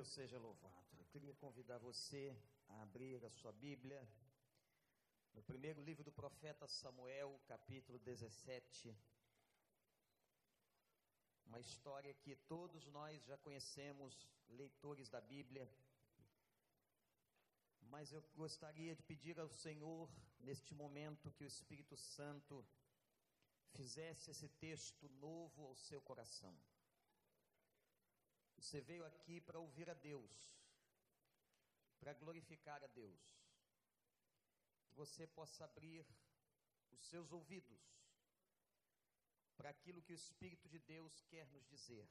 Deus seja louvado. Eu queria convidar você a abrir a sua Bíblia no primeiro livro do profeta Samuel, capítulo 17. Uma história que todos nós já conhecemos, leitores da Bíblia. Mas eu gostaria de pedir ao Senhor, neste momento, que o Espírito Santo fizesse esse texto novo ao seu coração. Você veio aqui para ouvir a Deus, para glorificar a Deus. Que você possa abrir os seus ouvidos para aquilo que o Espírito de Deus quer nos dizer.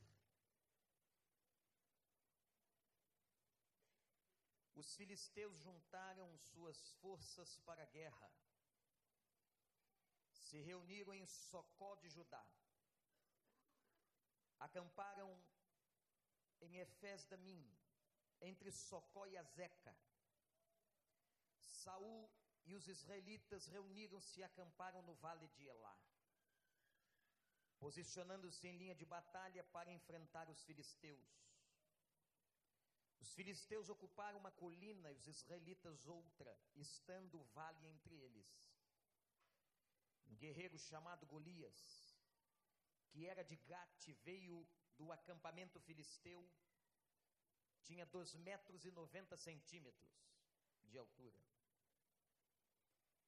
Os filisteus juntaram suas forças para a guerra. Se reuniram em Socó de Judá. Acamparam em Efés Damim, entre Socó e Azeca. Saul e os israelitas reuniram-se e acamparam no vale de Elá, posicionando-se em linha de batalha para enfrentar os filisteus. Os filisteus ocuparam uma colina e os israelitas outra, estando o vale entre eles. Um guerreiro chamado Golias, que era de Gate, veio do acampamento filisteu tinha 2 metros e 90 centímetros de altura.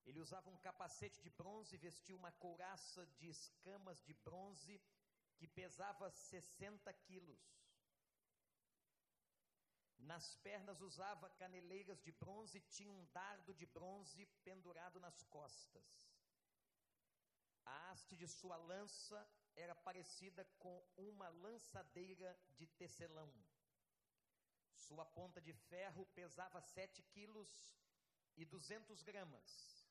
Ele usava um capacete de bronze e vestia uma couraça de escamas de bronze que pesava 60 quilos. Nas pernas usava caneleiras de bronze e tinha um dardo de bronze pendurado nas costas. A haste de sua lança era parecida com uma lançadeira de tecelão. Sua ponta de ferro pesava 7 quilos e 200 gramas.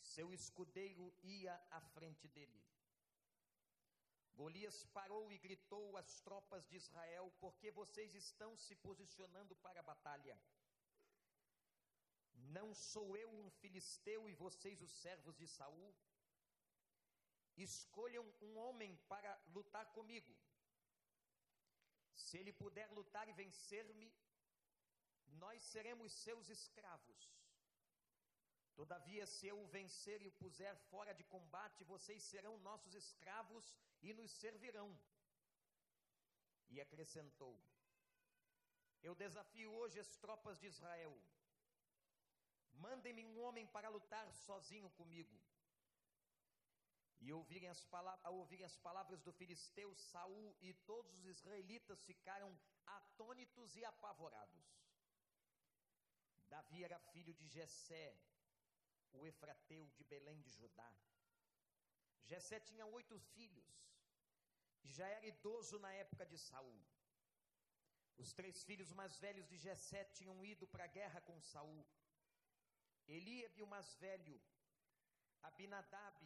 Seu escudeiro ia à frente dele. Golias parou e gritou às tropas de Israel: Porque vocês estão se posicionando para a batalha? Não sou eu um filisteu e vocês os servos de Saul? Escolham um homem para lutar comigo. Se ele puder lutar e vencer-me, nós seremos seus escravos. Todavia, se eu o vencer e o puser fora de combate, vocês serão nossos escravos e nos servirão. E acrescentou: Eu desafio hoje as tropas de Israel. Mandem-me um homem para lutar sozinho comigo. E ouvirem as ao ouvirem as palavras do filisteu, Saul e todos os israelitas ficaram atônitos e apavorados. Davi era filho de Jessé, o efrateu de Belém de Judá. Jessé tinha oito filhos, e já era idoso na época de Saul. Os três filhos mais velhos de Jessé tinham ido para a guerra com Saul. Eliabe, o mais velho, Abinadab,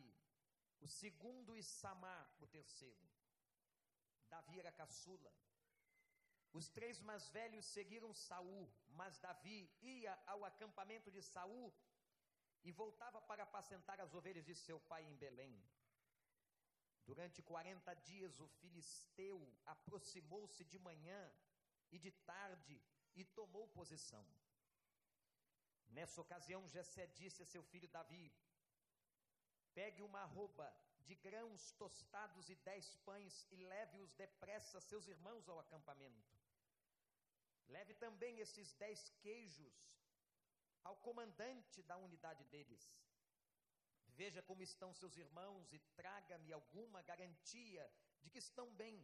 o segundo Samar, o terceiro. Davi era caçula. Os três mais velhos seguiram Saul, mas Davi ia ao acampamento de Saul e voltava para apacentar as ovelhas de seu pai em Belém. Durante 40 dias o filisteu aproximou-se de manhã e de tarde e tomou posição. Nessa ocasião, Jessé disse a seu filho Davi: Pegue uma arroba de grãos tostados e dez pães e leve-os depressa a seus irmãos ao acampamento. Leve também esses dez queijos ao comandante da unidade deles. Veja como estão seus irmãos e traga-me alguma garantia de que estão bem.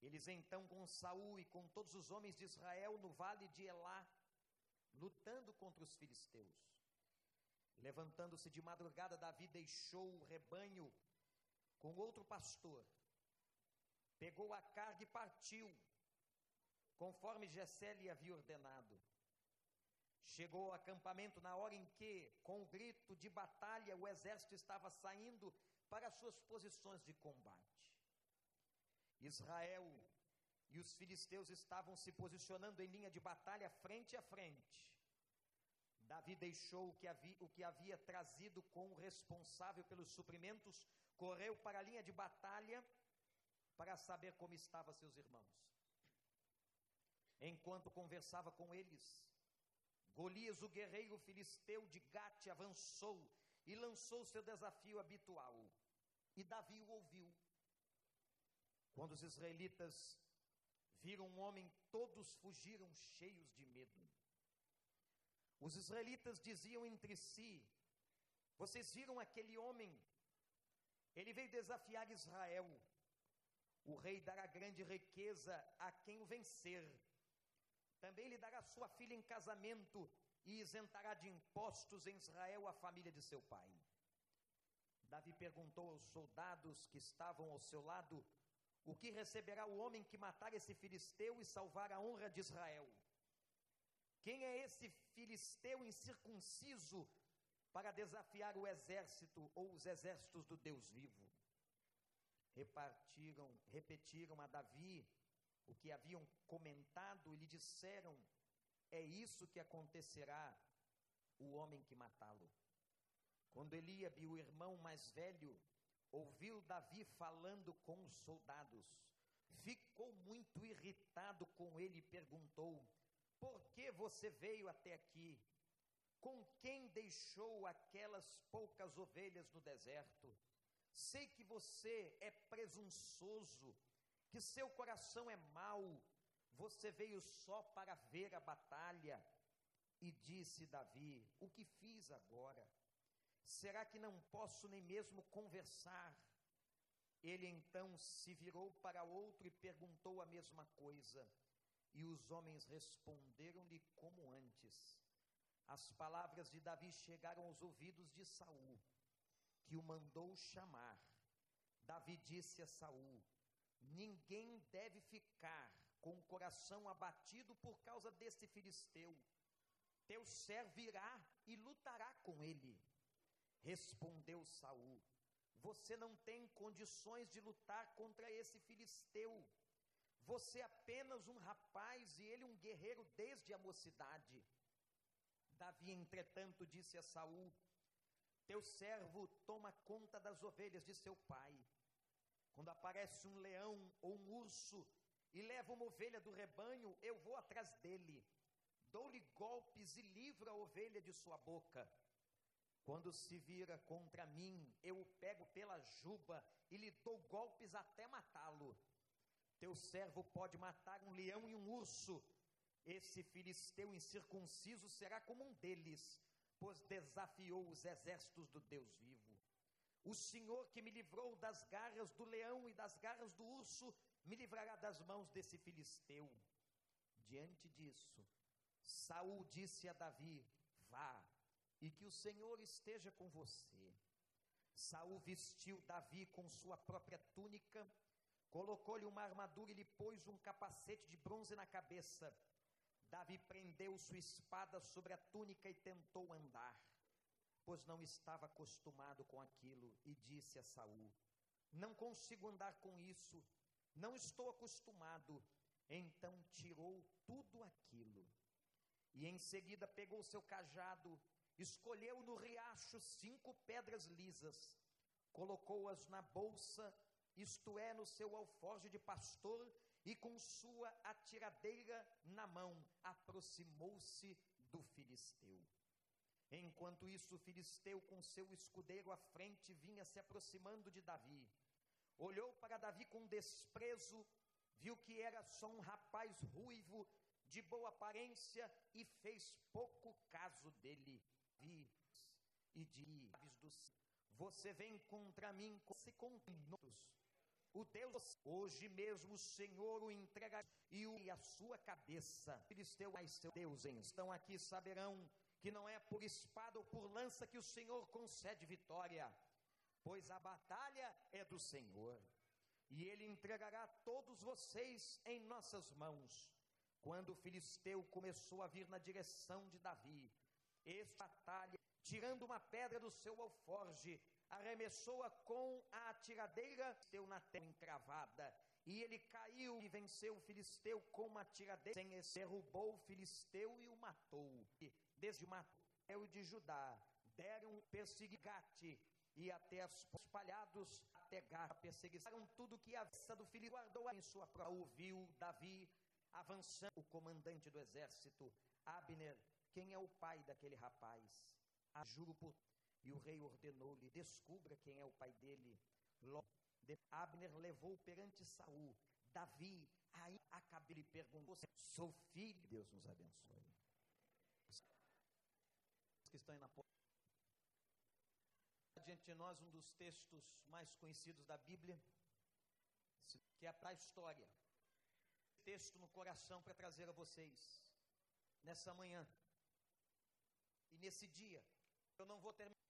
Eles então com Saul e com todos os homens de Israel no vale de Elá, lutando contra os filisteus. Levantando-se de madrugada, Davi deixou o rebanho com outro pastor. Pegou a carga e partiu, conforme Jessé lhe havia ordenado. Chegou ao acampamento na hora em que, com o grito de batalha, o exército estava saindo para suas posições de combate. Israel e os filisteus estavam se posicionando em linha de batalha frente a frente. Davi deixou o que, havia, o que havia trazido com o responsável pelos suprimentos, correu para a linha de batalha para saber como estavam seus irmãos. Enquanto conversava com eles, Golias, o guerreiro filisteu de Gate, avançou e lançou seu desafio habitual. E Davi o ouviu. Quando os israelitas viram um homem, todos fugiram cheios de medo. Os israelitas diziam entre si: Vocês viram aquele homem? Ele veio desafiar Israel. O rei dará grande riqueza a quem o vencer. Também lhe dará sua filha em casamento e isentará de impostos em Israel a família de seu pai. Davi perguntou aos soldados que estavam ao seu lado: O que receberá o homem que matar esse filisteu e salvar a honra de Israel? Quem é esse filisteu incircunciso para desafiar o exército ou os exércitos do Deus vivo? Repartiram, repetiram a Davi o que haviam comentado e lhe disseram: É isso que acontecerá o homem que matá-lo. Quando Eliabe, o irmão mais velho, ouviu Davi falando com os soldados, ficou muito irritado com ele e perguntou: Por que você veio até aqui? Com quem deixou aquelas poucas ovelhas no deserto? Sei que você é presunçoso que seu coração é mau, você veio só para ver a batalha. E disse Davi: O que fiz agora? Será que não posso nem mesmo conversar? Ele então se virou para outro e perguntou a mesma coisa. E os homens responderam-lhe como antes. As palavras de Davi chegaram aos ouvidos de Saul, que o mandou chamar. Davi disse a Saul: Ninguém deve ficar com o coração abatido por causa desse filisteu. Teu servo irá e lutará com ele. Respondeu Saul: Você não tem condições de lutar contra esse filisteu. Você é apenas um rapaz e ele um guerreiro desde a mocidade. Davi, entretanto, disse a Saul: Teu servo toma conta das ovelhas de seu pai. Quando aparece um leão ou um urso e leva uma ovelha do rebanho, eu vou atrás dele. Dou-lhe golpes e livro a ovelha de sua boca. Quando se vira contra mim, eu o pego pela juba e lhe dou golpes até matá-lo. Teu servo pode matar um leão e um urso. Esse filisteu incircunciso será como um deles, pois desafiou os exércitos do Deus vivo. O Senhor que me livrou das garras do leão e das garras do urso, me livrará das mãos desse filisteu. Diante disso, Saul disse a Davi: Vá, e que o Senhor esteja com você. Saul vestiu Davi com sua própria túnica, colocou-lhe uma armadura e lhe pôs um capacete de bronze na cabeça. Davi prendeu sua espada sobre a túnica e tentou andar pois não estava acostumado com aquilo, e disse a Saul: Não consigo andar com isso, não estou acostumado. Então tirou tudo aquilo. E em seguida pegou seu cajado, escolheu no riacho cinco pedras lisas, colocou-as na bolsa, isto é, no seu alforje de pastor, e com sua atiradeira na mão, aproximou-se do filisteu. Enquanto isso, o filisteu, com seu escudeiro à frente, vinha se aproximando de Davi. Olhou para Davi com desprezo, viu que era só um rapaz ruivo, de boa aparência, e fez pouco caso dele. Vi e disse: Você vem contra mim se condenos. O Deus, hoje mesmo o Senhor o entrega e, o, e a sua cabeça. Filisteu, mas seu Deus, estão aqui, saberão que não é por espada ou por lança que o Senhor concede vitória, pois a batalha é do Senhor, e ele entregará todos vocês em nossas mãos. Quando o filisteu começou a vir na direção de Davi, esta batalha, tirando uma pedra do seu alforge, arremessou-a com a atiradeira, deu na terra encravada, e ele caiu e venceu o filisteu com uma tiradeira, sem derrubou o filisteu e o matou desde Matéu de Judá, deram perseguigate e até as espalhados até Gar, perseguiram tudo que a vista do filho guardou em sua prova. Ouviu Davi avançando o comandante do exército, Abner, quem é o pai daquele rapaz? Ah, juro por e o rei ordenou-lhe: descubra quem é o pai dele. Abner levou perante Saul. Davi, aí acabe lhe perguntou: sou filho? Deus nos abençoe. Que estão na porta. Diante de nós, um dos textos mais conhecidos da Bíblia, que é para a história. Texto no coração para trazer a vocês nessa manhã e nesse dia. Eu não vou terminar.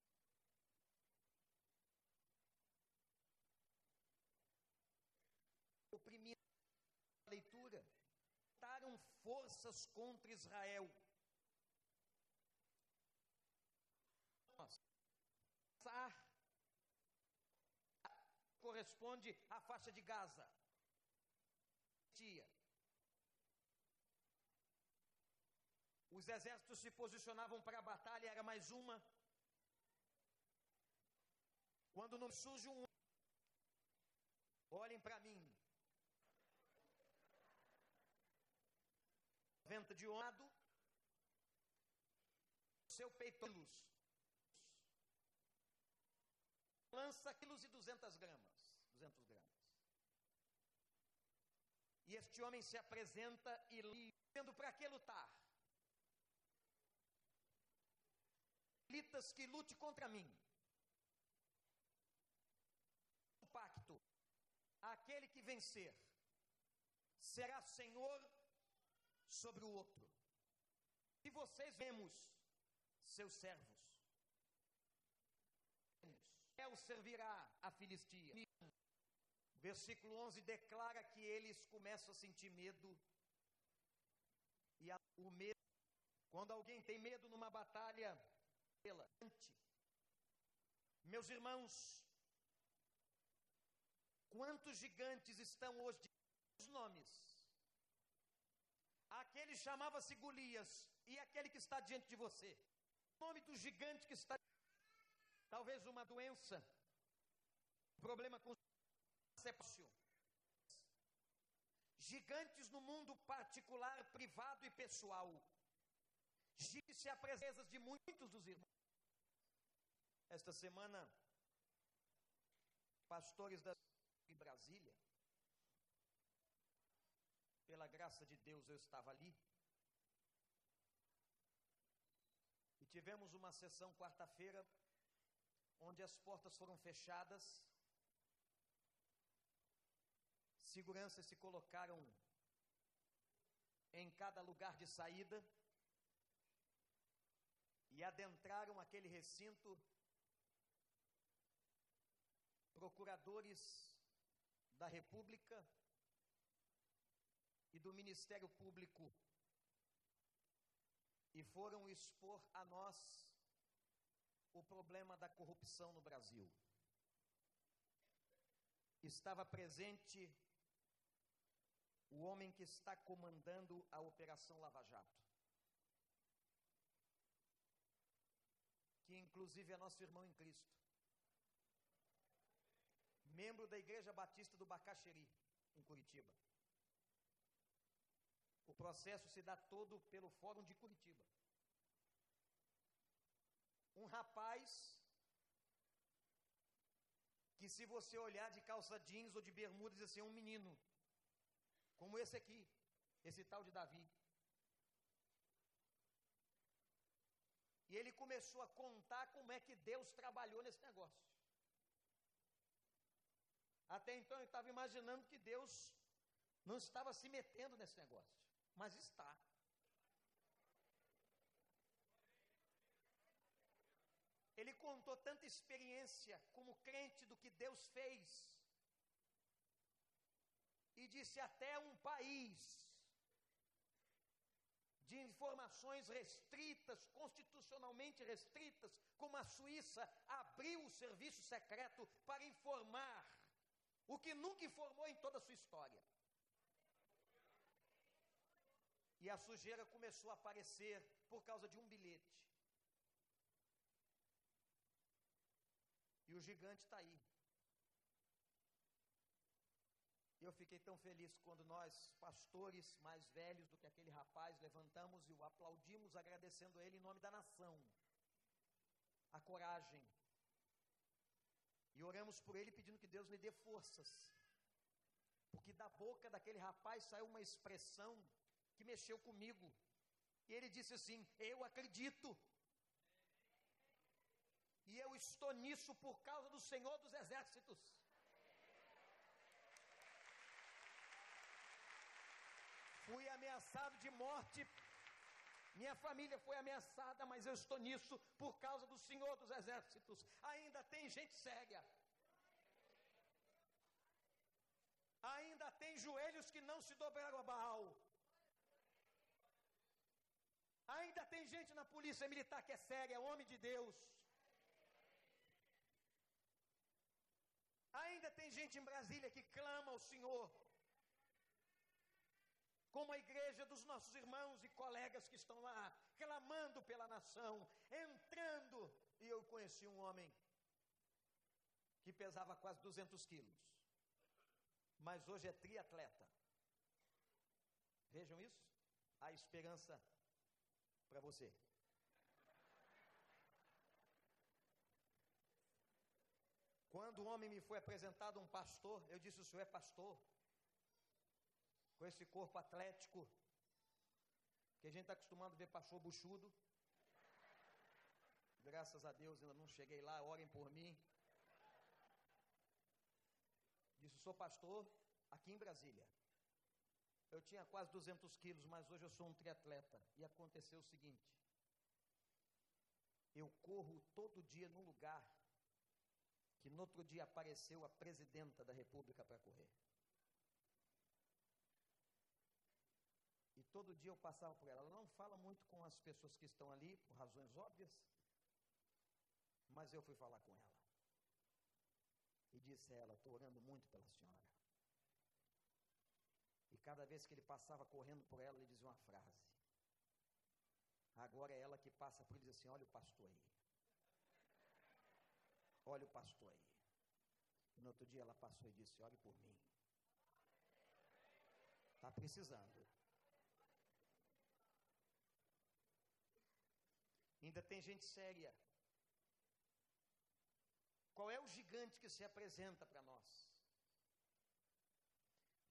Forças contra Israel. corresponde à faixa de Gaza. Os exércitos se posicionavam para a batalha, era mais uma. Quando não surge um. Olhem para mim. Venta de lado, seu peito luz. Lança quilos e duzentas gramas. 200 gramas. E este homem se apresenta e tendo para que lutar? Litas que lute contra mim. O pacto. Aquele que vencer será senhor sobre o outro. E vocês vemos seus servos. El servirá a Filistia. Versículo 11 declara que eles começam a sentir medo. E a, o medo, quando alguém tem medo numa batalha, pela meus irmãos, quantos gigantes estão hoje os nomes? Aquele chamava-se Golias e aquele que está diante de você. O nome do gigante que está talvez uma doença, problema com Gigantes no mundo particular, privado e pessoal. Disse a presença de muitos dos irmãos. Esta semana, pastores da Brasília, pela graça de Deus eu estava ali. E tivemos uma sessão quarta-feira, onde as portas foram fechadas Seguranças se colocaram em cada lugar de saída e adentraram aquele recinto procuradores da República e do Ministério Público e foram expor a nós o problema da corrupção no Brasil. Estava presente o homem que está comandando a Operação Lava Jato. Que inclusive é nosso irmão em Cristo. Membro da Igreja Batista do Bacaxeri, em Curitiba. Processo se dá todo pelo Fórum de Curitiba. Um rapaz que se você olhar de calça jeans ou de bermuda, diz assim, um menino como esse aqui, esse tal de Davi. E ele começou a contar como é que Deus trabalhou nesse negócio. Até então eu estava imaginando que Deus não estava se metendo nesse negócio, mas está. Ele contou tanta experiência como crente do que Deus fez e disse até um país de informações restritas, constitucionalmente restritas, como a Suíça, abriu o serviço secreto para informar o que nunca informou em toda a sua história. E a sujeira começou a aparecer por causa de um bilhete. E o gigante está aí. eu fiquei tão feliz quando nós, pastores mais velhos do que aquele rapaz, levantamos e o aplaudimos, agradecendo a ele em nome da nação. A coragem. E oramos por ele pedindo que Deus lhe dê forças. Porque da boca daquele rapaz saiu uma expressão que mexeu comigo. E ele disse assim: Eu acredito. E eu estou nisso por causa do Senhor dos Exércitos. Fui ameaçado de morte. Minha família foi ameaçada, mas eu estou nisso por causa do Senhor dos Exércitos. Ainda tem gente séria. Ainda tem joelhos que não se dobraram a Baal. Ainda tem gente na polícia militar que é séria, é homem de Deus. Ainda tem gente em Brasília que clama ao Senhor. Como a igreja dos nossos irmãos e colegas que estão lá, clamando pela nação, entrando. E eu conheci um homem que pesava quase 200 quilos, mas hoje é triatleta. Vejam isso? A esperança para você. Quando o homem me foi apresentado um pastor, eu disse: O senhor é pastor? Com esse corpo atlético, que a gente está acostumado a ver pastor buchudo. Graças a Deus ainda não cheguei lá, orem por mim. Disse: Sou pastor aqui em Brasília. Eu tinha quase 200 quilos, mas hoje eu sou um triatleta. E aconteceu o seguinte: eu corro todo dia num lugar que no outro dia apareceu a presidenta da República para correr. E todo dia eu passava por ela. Ela não fala muito com as pessoas que estão ali, por razões óbvias, mas eu fui falar com ela. E disse a ela: Estou orando muito pela senhora. Cada vez que ele passava correndo por ela, ele dizia uma frase. Agora é ela que passa por ele e diz assim: Olha o pastor aí. Olha o pastor aí. E no outro dia ela passou e disse: Olhe por mim. Está precisando. Ainda tem gente séria. Qual é o gigante que se apresenta para nós?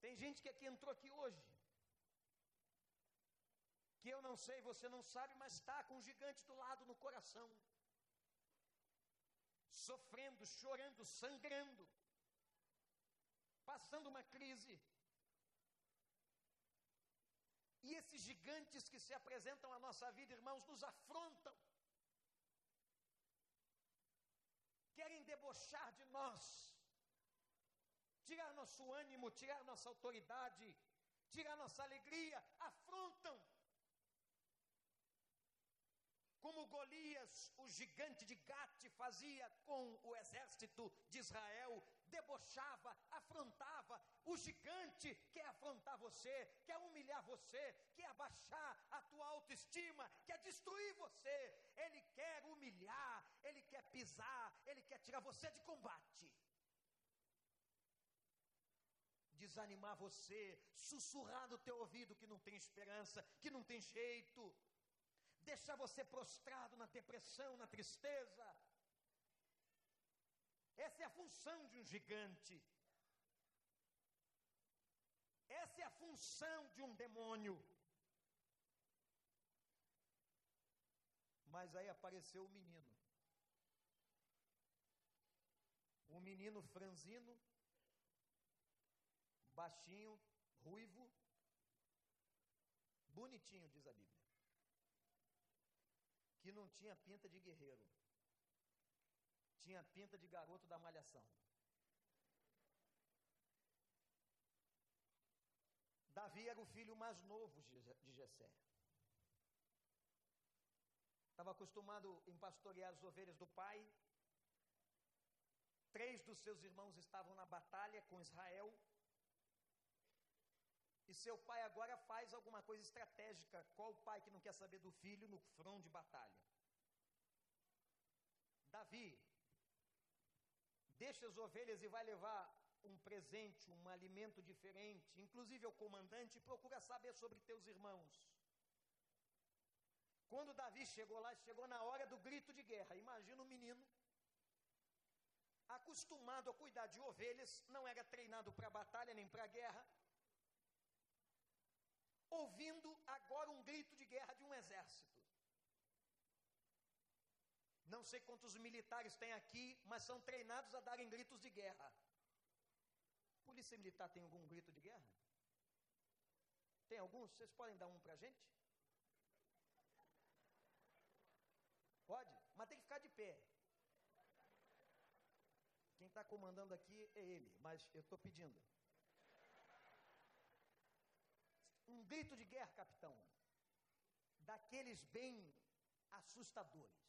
Tem gente que aqui entrou aqui hoje, que eu não sei, você não sabe, mas está com um gigante do lado no coração sofrendo, chorando, sangrando, passando uma crise. E esses gigantes que se apresentam à nossa vida, irmãos, nos afrontam. Querem debochar de nós, tirar nosso ânimo, tirar nossa autoridade, tirar nossa alegria, afrontam como Golias, o gigante de Gate, fazia com o exército de Israel, debochava, afrontava. O gigante quer afrontar você, quer humilhar você, quer abaixar a tua autoestima, quer destruir você. Ele quer humilhar, ele quer pisar, ele quer tirar você de combate. Desanimar você, sussurrar no teu ouvido que não tem esperança, que não tem jeito deixar você prostrado na depressão, na tristeza. Essa é a função de um gigante. Essa é a função de um demônio. Mas aí apareceu o menino. Um menino franzino, baixinho, ruivo, bonitinho, diz a Bíblia que não tinha pinta de guerreiro, tinha pinta de garoto da malhação. Davi era o filho mais novo de Jessé. Estava acostumado em pastorear as ovelhas do pai. Três dos seus irmãos estavam na batalha com Israel. E seu pai agora faz alguma coisa estratégica. Qual pai que não quer saber do filho no front de batalha? Davi deixa as ovelhas e vai levar um presente, um alimento diferente, inclusive ao comandante, procura saber sobre teus irmãos. Quando Davi chegou lá, chegou na hora do grito de guerra. Imagina um menino acostumado a cuidar de ovelhas, não era treinado para batalha nem para guerra, ouvindo agora um grito de guerra de um exército. Não sei quantos militares tem aqui, mas são treinados a darem gritos de guerra. Polícia Militar tem algum grito de guerra? Tem alguns? Vocês podem dar um para a gente? Pode, mas tem que ficar de pé. Quem está comandando aqui é ele, mas eu estou pedindo. Um grito de guerra, capitão, daqueles bem assustadores.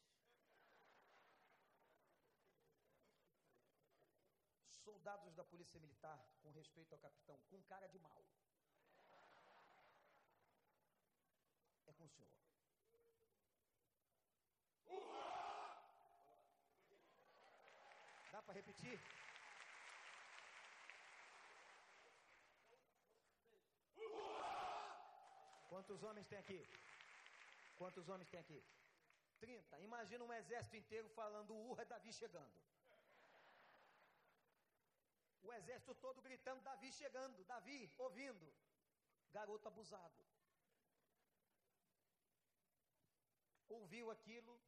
Soldados da Polícia Militar, com respeito ao capitão, com cara de mal. É com o senhor. Dá para repetir? Quantos homens tem aqui? Quantos homens tem aqui? 30. Imagina um exército inteiro falando urra, Davi chegando. O exército todo gritando, Davi chegando, Davi ouvindo. Garoto abusado. Ouviu aquilo.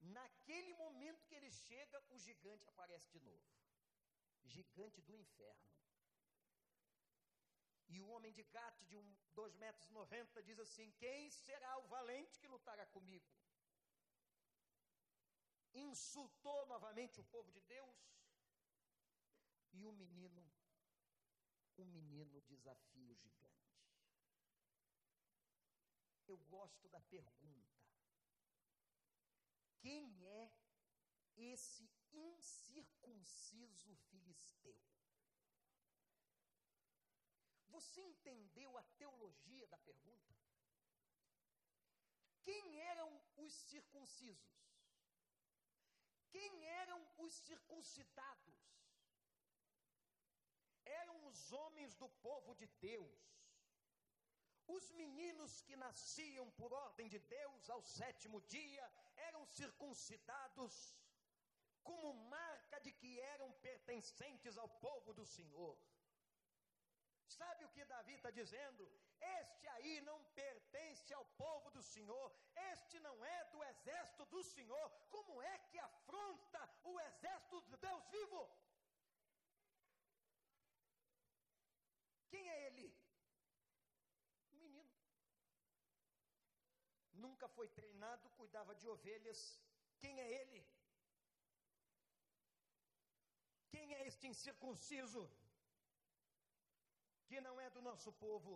Naquele momento que ele chega, o gigante aparece de novo. Gigante do inferno. E o homem de Gate, de um, 2 metros 90, diz assim: Quem será o valente que lutará comigo? Insultou novamente o povo de Deus. E o menino, o menino desafia o gigante. Eu gosto da pergunta: Quem é esse incircunciso filisteu? Você entendeu a teologia da pergunta? Quem eram os circuncisos? Quem eram os circuncidados? Eram os homens do povo de Deus. Os meninos que nasciam por ordem de Deus ao sétimo dia eram circuncidados como marca de que eram pertencentes ao povo do Senhor. Sabe o que Davi está dizendo? Este aí não pertence ao povo do Senhor, este não é do exército do Senhor. Como é que afronta o exército de Deus vivo? Quem é ele? Um menino. Nunca foi treinado, cuidava de ovelhas. Quem é ele? Quem é este incircunciso? Que não é do nosso povo,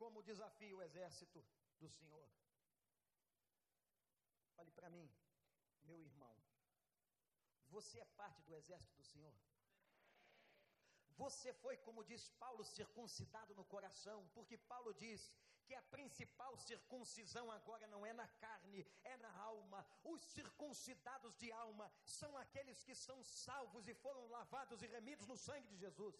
como desafia o exército do Senhor. Olhe para mim, meu irmão, você é parte do exército do Senhor? Você foi, como diz Paulo, circuncidado no coração, porque Paulo diz que a principal circuncisão agora não é na carne, é na alma. Os circuncidados de alma são aqueles que são salvos e foram lavados e remidos no sangue de Jesus.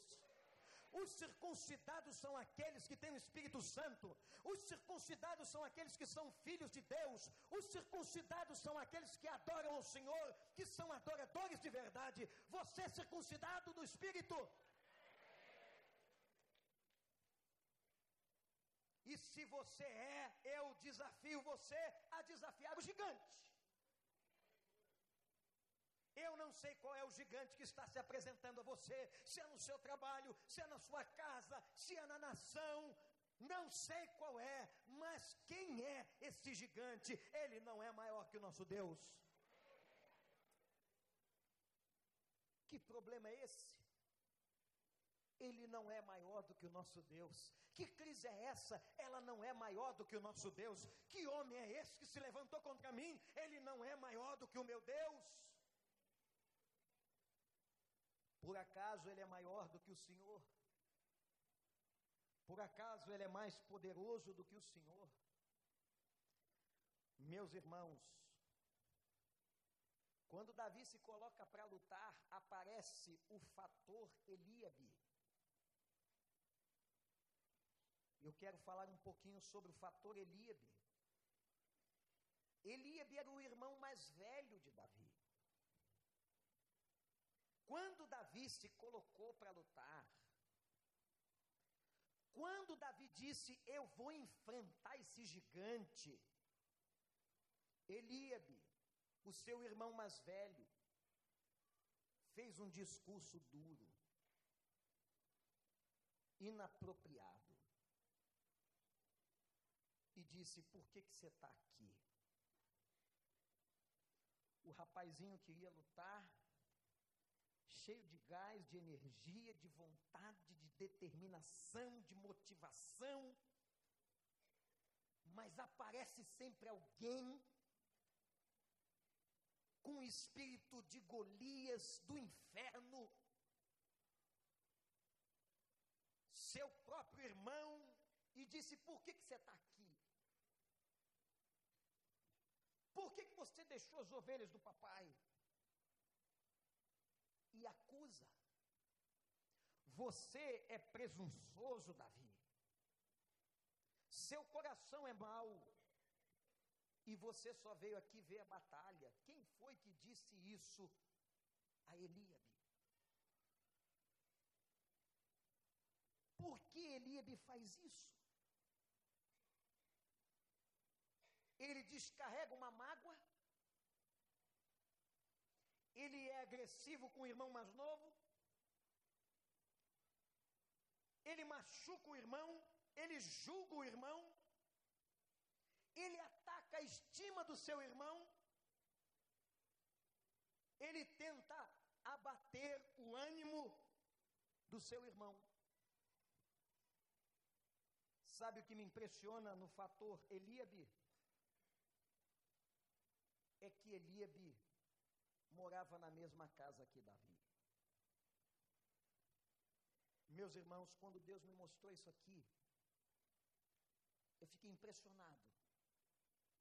Os circuncidados são aqueles que têm o Espírito Santo. Os circuncidados são aqueles que são filhos de Deus. Os circuncidados são aqueles que adoram ao Senhor, que são adoradores de verdade. Você é circuncidado do Espírito. E se você é, eu desafio você a desafiar o gigante. Eu não sei qual é o gigante que está se apresentando a você, se é no seu trabalho, se é na sua casa, se é na nação. Não sei qual é, mas quem é esse gigante? Ele não é maior que o nosso Deus. Que problema é esse? Ele não é maior do que o nosso Deus. Que crise é essa? Ela não é maior do que o nosso Deus. Que homem é esse que se levantou contra mim? Ele não é maior do que o meu Deus. Por acaso ele é maior do que o Senhor? Por acaso ele é mais poderoso do que o Senhor? Meus irmãos, Quando Davi se coloca para lutar, aparece o fator Eliabe. Eu quero falar um pouquinho sobre o fator Eliabe. Eliabe era o irmão mais velho de Davi. Quando Davi se colocou para lutar, quando Davi disse: Eu vou enfrentar esse gigante, Eliabe, o seu irmão mais velho, fez um discurso duro, inapropriado, e disse: Por que, que você está aqui? O rapazinho queria lutar, cheio de gás, de energia, de vontade, de determinação, de motivação, mas aparece sempre alguém com o espírito de Golias do inferno, seu próprio irmão, e disse: Por que, que você está aqui? Por que, que você deixou as ovelhas do papai? E acusa. Você é presunçoso, Davi. Seu coração é mau. E você só veio aqui ver a batalha. Quem foi que disse isso a Eliabe? Por que Eliabe faz isso? Ele descarrega uma mágoa? Ele é agressivo com o irmão mais novo? Ele machuca o irmão? Ele julga o irmão? Ele ataca a estima do seu irmão? Ele tenta abater o ânimo do seu irmão. Sabe o que me impressiona no fator Eliabe? É que Eliabe morava na mesma casa que Davi. Meus irmãos, quando Deus me mostrou isso aqui, eu fiquei impressionado,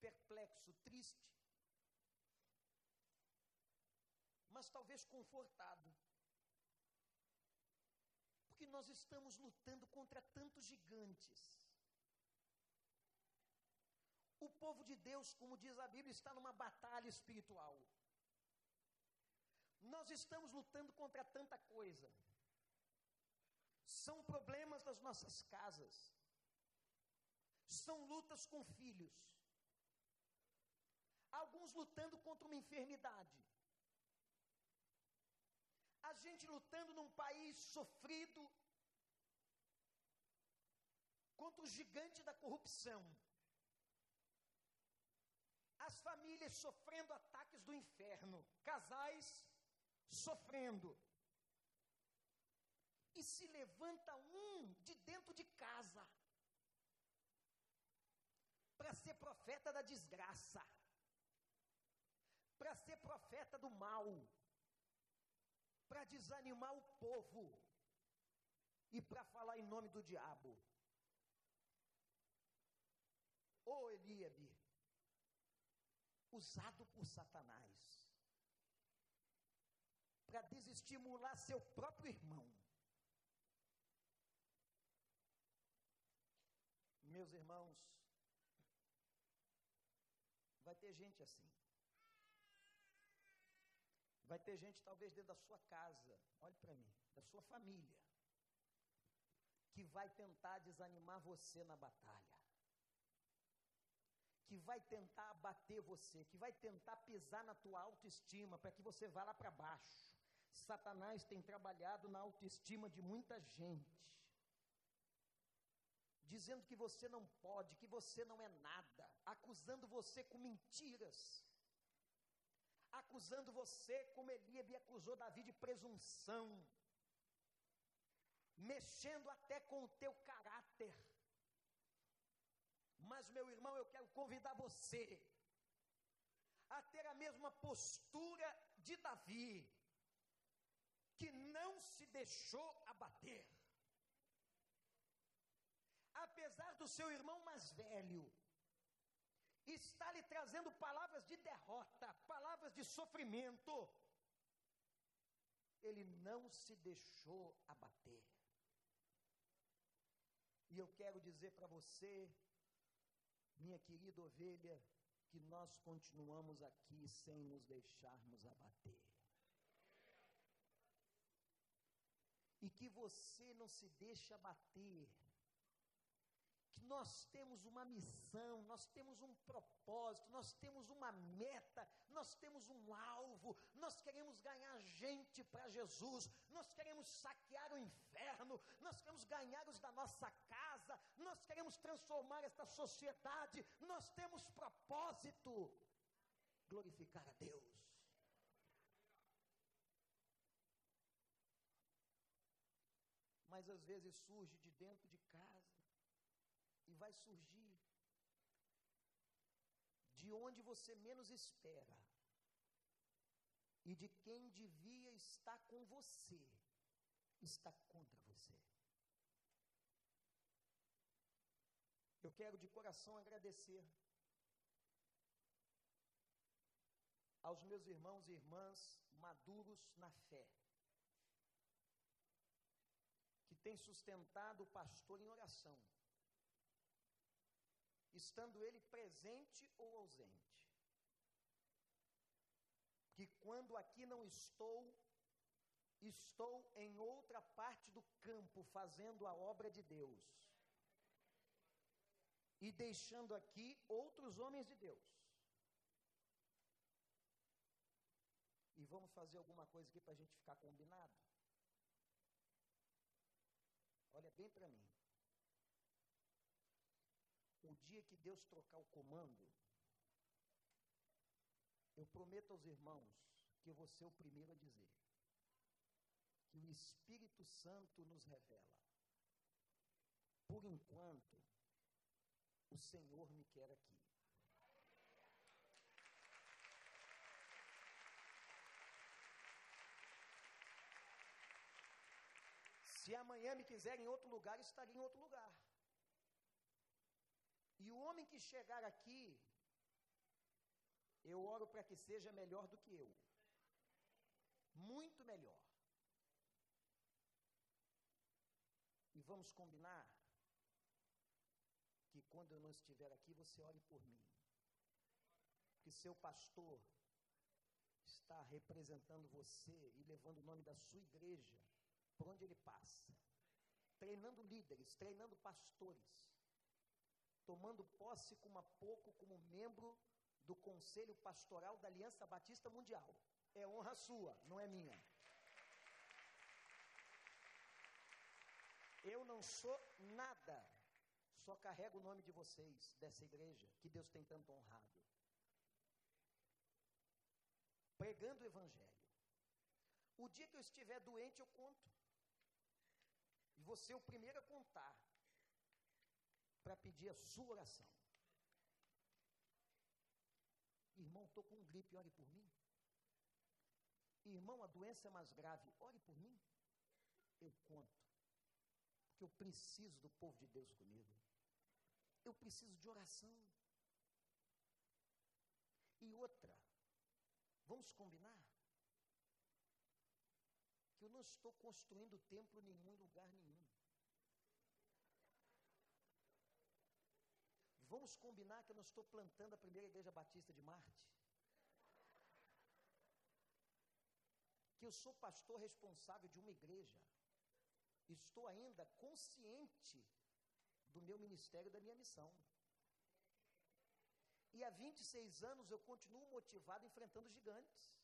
perplexo, triste, mas talvez confortado. Porque nós estamos lutando contra tantos gigantes. O povo de Deus, como diz a Bíblia, está numa batalha espiritual. Nós estamos lutando contra tanta coisa. São problemas das nossas casas. São lutas com filhos. Alguns lutando contra uma enfermidade. A gente lutando num país sofrido contra o gigante da corrupção as famílias sofrendo ataques do inferno, casais sofrendo. E se levanta um de dentro de casa para ser profeta da desgraça, para ser profeta do mal, para desanimar o povo e para falar em nome do diabo. Ô oh, Eliabe, usado por Satanás para desestimular seu próprio irmão. Meus irmãos, vai ter gente assim. Vai ter gente, talvez, dentro da sua casa, olhe para mim, da sua família, que vai tentar desanimar você na batalha que vai tentar abater você, que vai tentar pisar na tua autoestima para que você vá lá para baixo. Satanás tem trabalhado na autoestima de muita gente, dizendo que você não pode, que você não é nada, acusando você com mentiras, acusando você como Eliabe acusou Davi de presunção, mexendo até com o teu caráter. Mas, meu irmão, eu quero convidar você a ter a mesma postura de Davi, que não se deixou abater. Apesar do seu irmão mais velho está lhe trazendo palavras de derrota, palavras de sofrimento, ele não se deixou abater. E eu quero dizer para você, minha querida ovelha, que nós continuamos aqui sem nos deixarmos abater. E que você não se deixe abater nós temos uma missão, nós temos um propósito, nós temos uma meta, nós temos um alvo, nós queremos ganhar gente para Jesus, nós queremos saquear o inferno, nós queremos ganhar os da nossa casa, nós queremos transformar esta sociedade, nós temos propósito glorificar a Deus. Mas às vezes surge de dentro de casa vai surgir de onde você menos espera e de quem devia estar com você, está contra você. Eu quero de coração agradecer aos meus irmãos e irmãs maduros na fé, têm sustentado o pastor em oração estando ele presente ou ausente. Que quando aqui não estou, estou em outra parte do campo fazendo a obra de Deus. E deixando aqui outros homens de Deus. E vamos fazer alguma coisa aqui para a gente ficar combinado? Olha bem para mim o dia que Deus trocar o comando, eu prometo aos irmãos que eu vou ser o primeiro a dizer que o Espírito Santo nos revela. Por enquanto, o Senhor me quer aqui. Se amanhã me quiser em outro lugar, estaria em outro lugar. E o homem que chegar aqui, eu oro para que seja melhor do que eu. Muito melhor. E vamos combinar que quando eu não estiver aqui, você ore por mim. Que seu pastor está representando você e levando o nome da sua igreja por onde ele passa. Treinando líderes, treinando pastores tomando posse como a pouco como membro do Conselho Pastoral da Aliança Batista Mundial. É honra sua, não é minha. Eu não sou nada, só carrego o nome de vocês, dessa igreja, que Deus tem tanto honrado. Pregando o Evangelho. O dia que eu estiver doente, eu conto. E você é o primeiro a contar para pedir a sua oração. Irmão, estou com gripe, ore por mim. Irmão, a doença é mais grave, ore por mim. Eu conto. Porque eu preciso do povo de Deus comigo. Eu preciso de oração. E outra, vamos combinar? Que eu não estou construindo templo em nenhum lugar nenhum. Vamos combinar que eu não estou plantando a primeira igreja batista de Marte? Que eu sou pastor responsável de uma igreja. Estou ainda consciente do meu ministério e da minha missão. E há 26 anos eu continuo motivado enfrentando gigantes.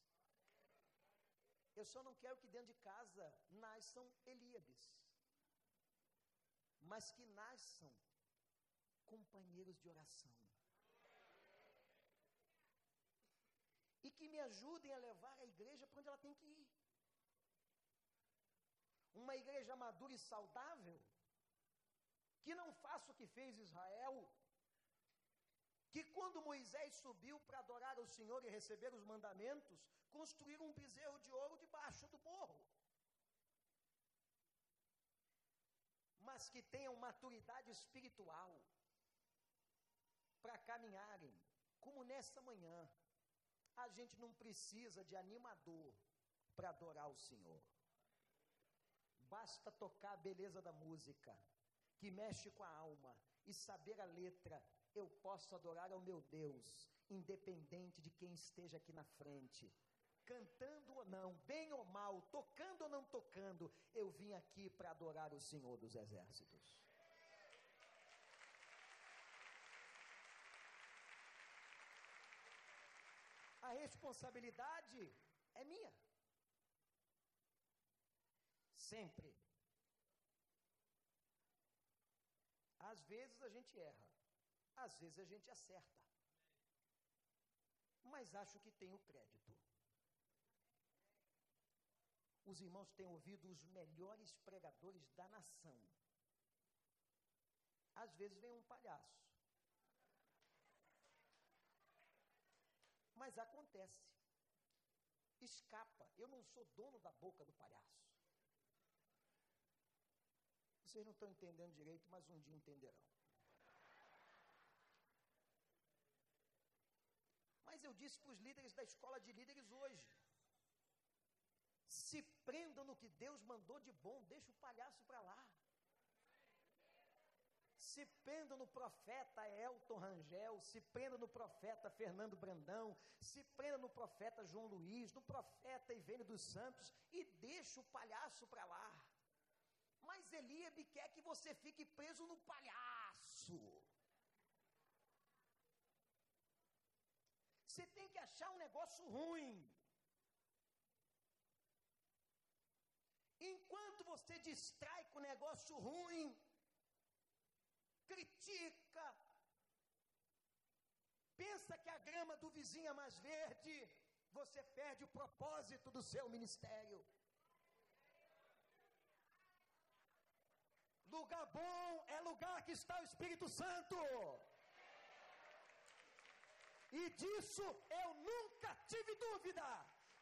Eu só não quero que dentro de casa nasçam Elíabes, mas que nasçam companheiros de oração. E que me ajudem a levar a igreja para onde ela tem que ir. Uma igreja madura e saudável, que não faça o que fez Israel, que quando Moisés subiu para adorar o Senhor e receber os mandamentos, construíram um bezerro de ouro debaixo do morro. Mas que tenham maturidade espiritual, para caminharem como nessa manhã, a gente não precisa de animador para adorar o Senhor. Basta tocar a beleza da música, que mexe com a alma, e saber a letra. Eu posso adorar ao meu Deus, independente de quem esteja aqui na frente. Cantando ou não, bem ou mal, tocando ou não tocando, eu vim aqui para adorar o Senhor dos Exércitos. A responsabilidade é minha. Sempre. Às vezes a gente erra, às vezes a gente acerta. Mas acho que tenho crédito. Os irmãos têm ouvido os melhores pregadores da nação. Às vezes vem um palhaço. Mas acontece. Escapa. Eu não sou dono da boca do palhaço. Vocês não estão entendendo direito, mas um dia entenderão. Mas eu disse para os líderes da escola de líderes hoje: se prendam no que Deus mandou de bom, deixa o palhaço para lá. Se prendam no profeta Elton Rangel, se prendam no profeta Fernando Brandão, se prendam no profeta João Luiz, no profeta Ivênio dos Santos e deixa o palhaço para lá. Mas Eliabe quer que você fique preso no palhaço. Você tem que achar um negócio ruim. Enquanto você distrai com negócio ruim, critica, pensa que a grama do vizinho é mais verde, você perde o propósito do seu ministério. Lugar bom é lugar que está o Espírito Santo. E disso eu nunca tive dúvida,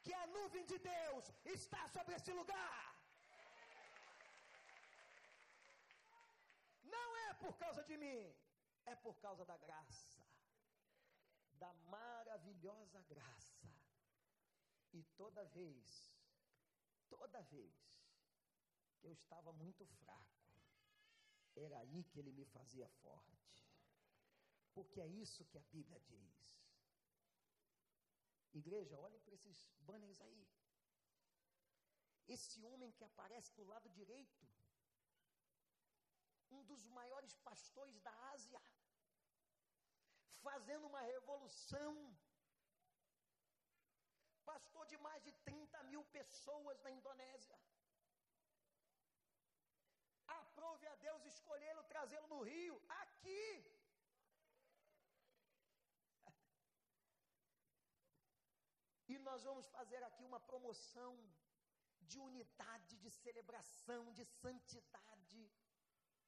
que a nuvem de Deus está sobre esse lugar. Não é por causa de mim, é por causa da graça, da maravilhosa graça. E toda vez, toda vez que eu estava muito fraco, era aí que ele me fazia forte. Porque é isso que a Bíblia diz. Igreja, olhem para esses banners aí. Esse homem que aparece do lado direito, um dos maiores pastores da Ásia, fazendo uma revolução. Pastor de mais de 30 mil pessoas na Indonésia. Aprove a Deus escolhê-lo, trazê-lo no Rio, aqui. E nós vamos fazer aqui uma promoção de unidade, de celebração, de santidade.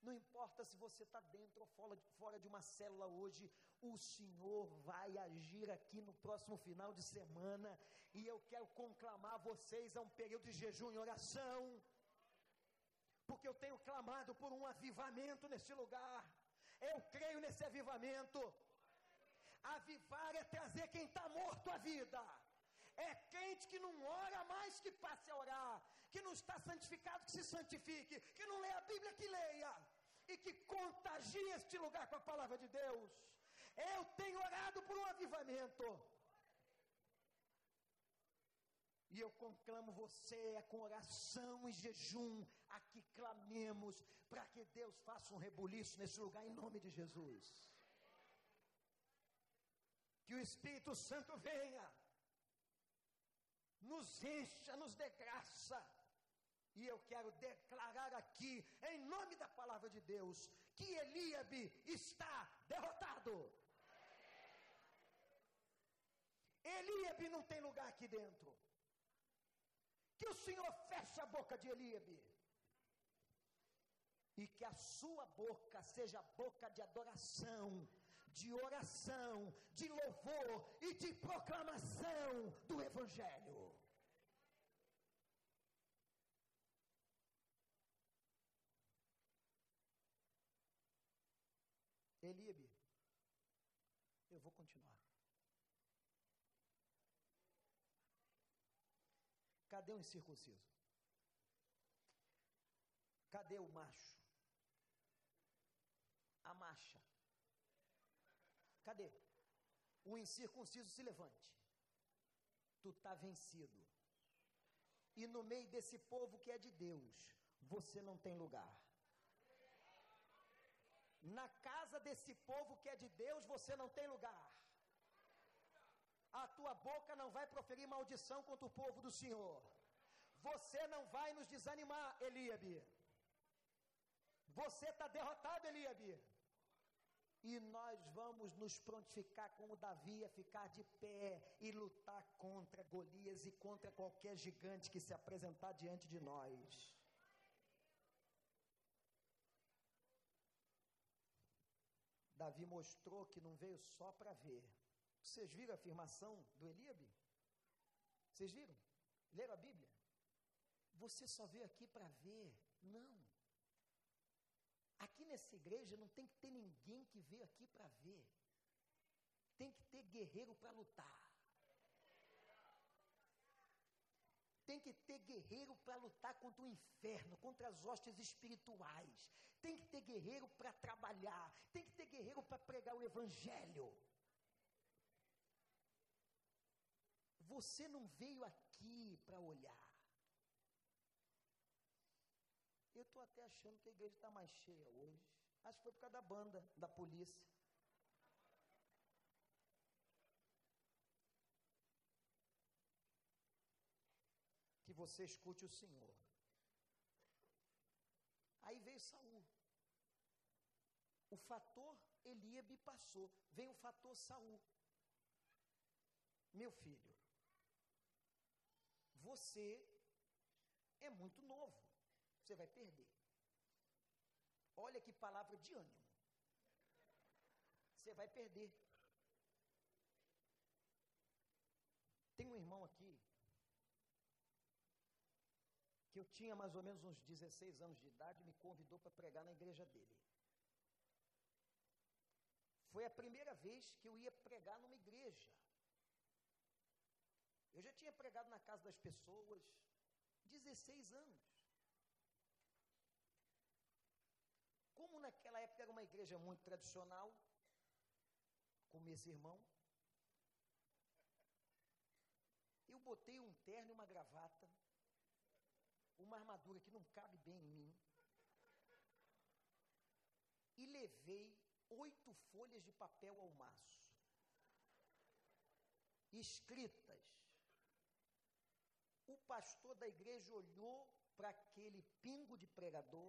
Não importa se você está dentro ou fora de, uma célula hoje, o Senhor vai agir aqui no próximo final de semana. E eu quero conclamar vocês a um período de jejum e oração porque eu tenho clamado por um avivamento nesse lugar. Eu creio nesse avivamento. Avivar é trazer quem está morto à vida. É crente que não ora mais que passe a orar, que não está santificado que se santifique, que não lê a Bíblia que leia e que contagie este lugar com a palavra de Deus. Eu tenho orado por um avivamento. E eu conclamo você é com oração e jejum a que clamemos para que Deus faça um rebuliço nesse lugar em nome de Jesus. Que o Espírito Santo venha, nos encha, nos dê graça. E eu quero declarar aqui, em nome da palavra de Deus, que Eliabe está derrotado. Eliabe não tem lugar aqui dentro. Que o Senhor feche a boca de Eliabe. E que a sua boca seja boca de adoração, de oração, de louvor e de proclamação do Evangelho. Elibe, eu vou continuar. Cadê o incircunciso? Cadê o macho? A macha. Cadê? O incircunciso se levante. Tu está vencido. E no meio desse povo que é de Deus, você não tem lugar. Na casa desse povo que é de Deus, você não tem lugar. A tua boca não vai proferir maldição contra o povo do Senhor. Você não vai nos desanimar, Eliabe. Você está derrotado, Eliabe. E nós vamos nos prontificar como Davi a ficar de pé e lutar contra Golias e contra qualquer gigante que se apresentar diante de nós. Davi mostrou que não veio só para ver. Vocês viram a afirmação do Eliabe? Vocês viram? Leram a Bíblia? Você só veio aqui para ver? Não. Aqui nessa igreja não tem que ter ninguém que veio aqui para ver. Tem que ter guerreiro para lutar. Tem que ter guerreiro para lutar contra o inferno, contra as hostes espirituais. Tem que ter guerreiro para trabalhar. Tem que ter guerreiro para pregar o evangelho. Você não veio aqui para olhar. Eu estou até achando que a igreja está mais cheia hoje. Acho que foi por causa da banda, da polícia. Que você escute o Senhor. Aí veio Saul. O fator Eliabe passou. Vem o fator Saul. Meu filho, você é muito novo. Você vai perder. Olha que palavra de ânimo. Você vai perder. Tem um irmão aqui que eu tinha mais ou menos uns 16 anos de idade, me convidou para pregar na igreja dele. Foi a primeira vez que eu ia pregar numa igreja. Eu já tinha pregado na casa das pessoas, 16 anos. Como naquela época era uma igreja muito tradicional, como esse irmão, eu botei um terno e uma gravata, uma armadura que não cabe bem em mim, e levei oito folhas de papel ao maço, escritas. O pastor da igreja olhou para aquele pingo de pregador,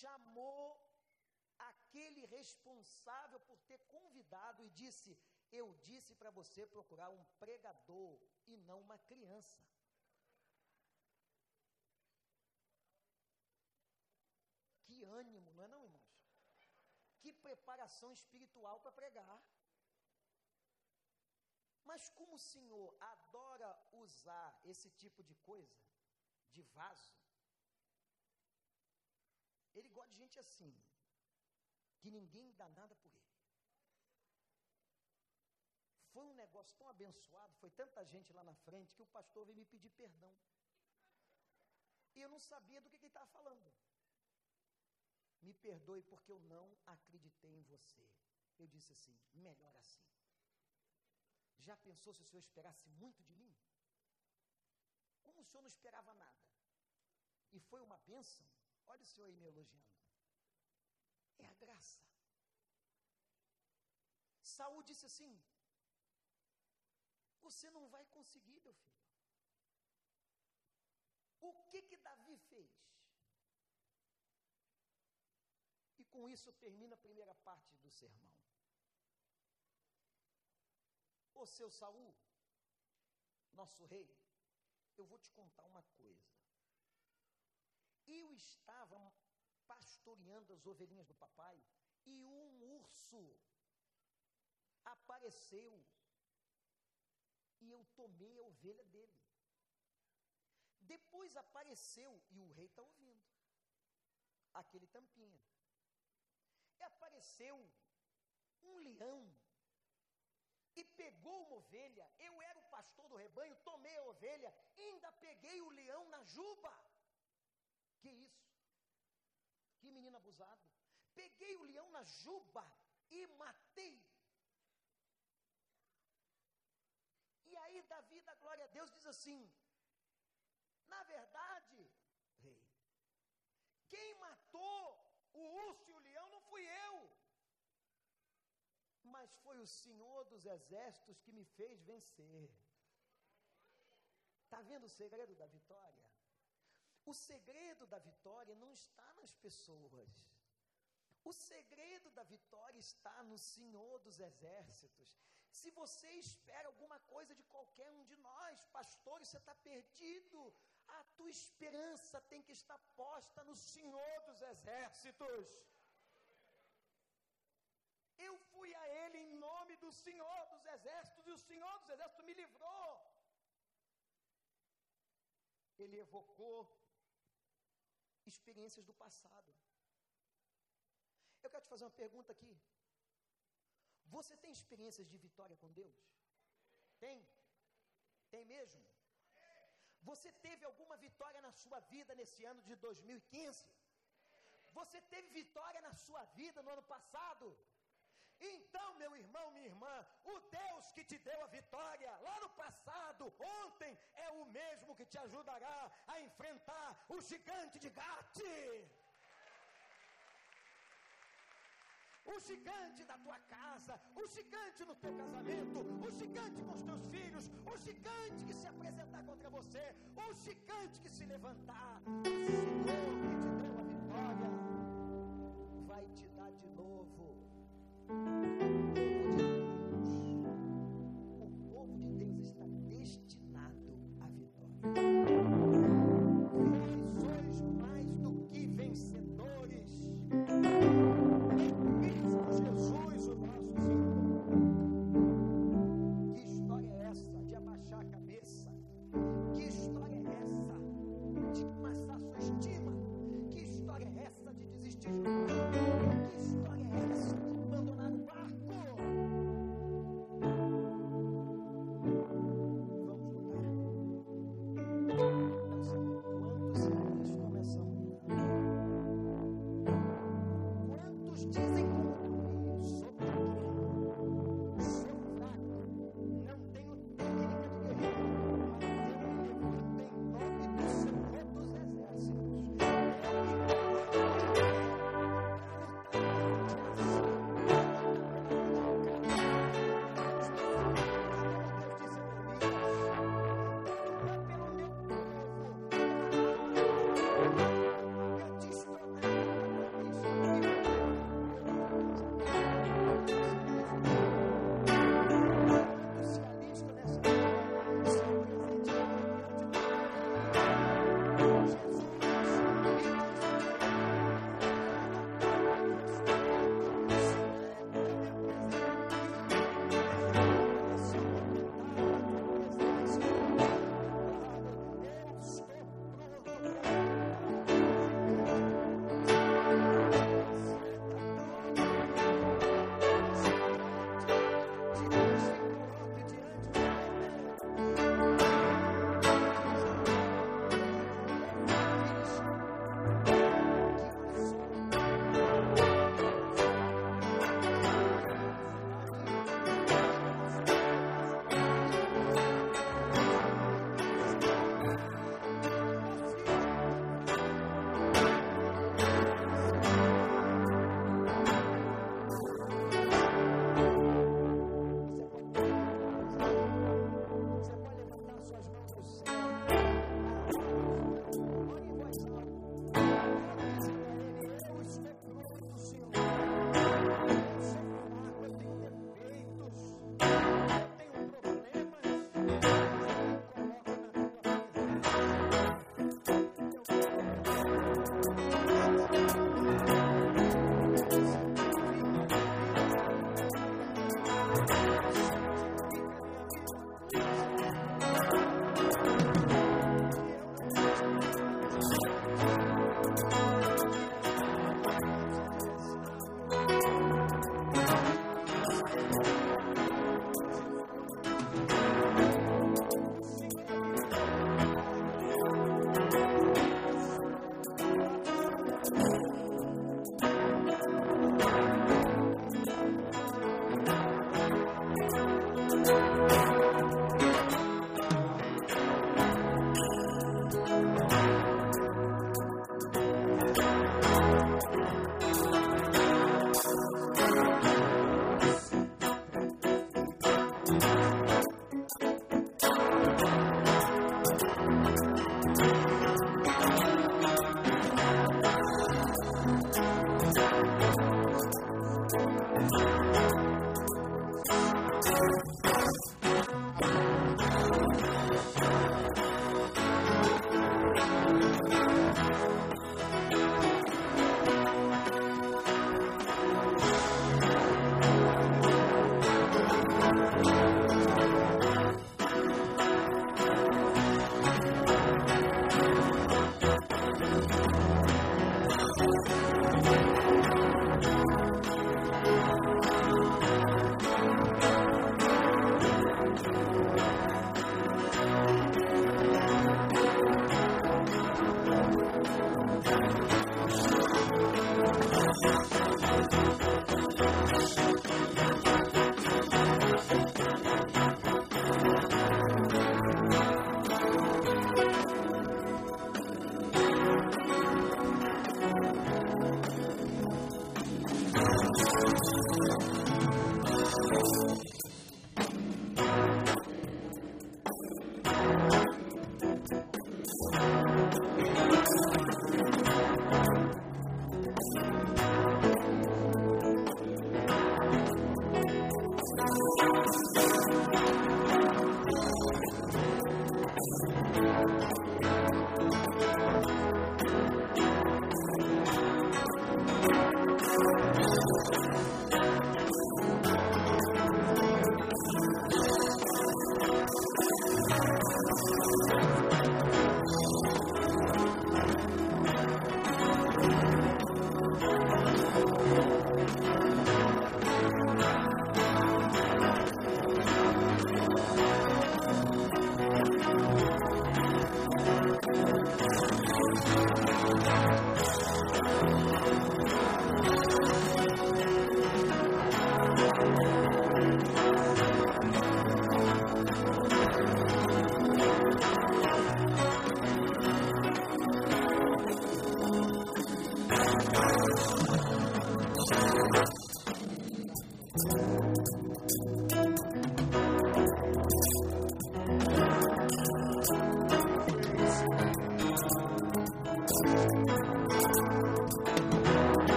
chamou aquele responsável por ter convidado e disse: Eu disse para você procurar um pregador e não uma criança. Que ânimo, não é não, irmãos? Que preparação espiritual para pregar. Mas como o Senhor adora usar esse tipo de coisa, de vaso, ele gosta de gente assim, que ninguém dá nada por ele. Foi um negócio tão abençoado, foi tanta gente lá na frente, que o pastor veio me pedir perdão. E eu não sabia do que, que ele estava falando. Me perdoe porque eu não acreditei em você. Eu disse assim: melhor assim. Já pensou se o senhor esperasse muito de mim? Como o senhor não esperava nada? E foi uma bênção. Olha o senhor aí me elogiando. É a graça. Saul disse assim: Você não vai conseguir, meu filho. O que que Davi fez? E com isso termina a primeira parte do sermão. Ô seu Saul, nosso rei, eu vou te contar uma coisa. Eu estava pastoreando as ovelhinhas do papai e um urso apareceu e eu tomei a ovelha dele. Depois apareceu, e o rei está ouvindo, aquele tampinha. E apareceu um leão e pegou uma ovelha. Eu era o pastor do rebanho, tomei a ovelha, ainda peguei o leão na juba. Que isso? Que menino abusado. Peguei o leão na juba e matei. E aí Davi, da glória a Deus, diz assim: Na verdade, rei, quem matou o urso e o leão não fui eu, mas foi o Senhor dos exércitos que me fez vencer. Está vendo o segredo da vitória? O segredo da vitória não está nas pessoas. O segredo da vitória está no Senhor dos exércitos. Se você espera alguma coisa de qualquer um de nós, pastores, você está perdido. A tua esperança tem que estar posta no Senhor dos exércitos. Eu fui a Ele em nome do Senhor dos exércitos, e o Senhor dos exércitos me livrou. Ele evocou experiências do passado. Eu quero te fazer uma pergunta aqui. Você tem experiências de vitória com Deus? Tem? Tem mesmo? Você teve alguma vitória na sua vida nesse ano de 2015? Você teve vitória na sua vida no ano passado? Então, meu irmão, minha irmã, o Deus que te deu a vitória lá no passado, ontem, o mesmo que te ajudará a enfrentar o gigante de Gate. o gigante da tua casa, o gigante no teu casamento, o gigante com os teus filhos, o gigante que se apresentar contra você, o gigante que se levantar, o Senhor que te deu a vitória, vai te dar de novo.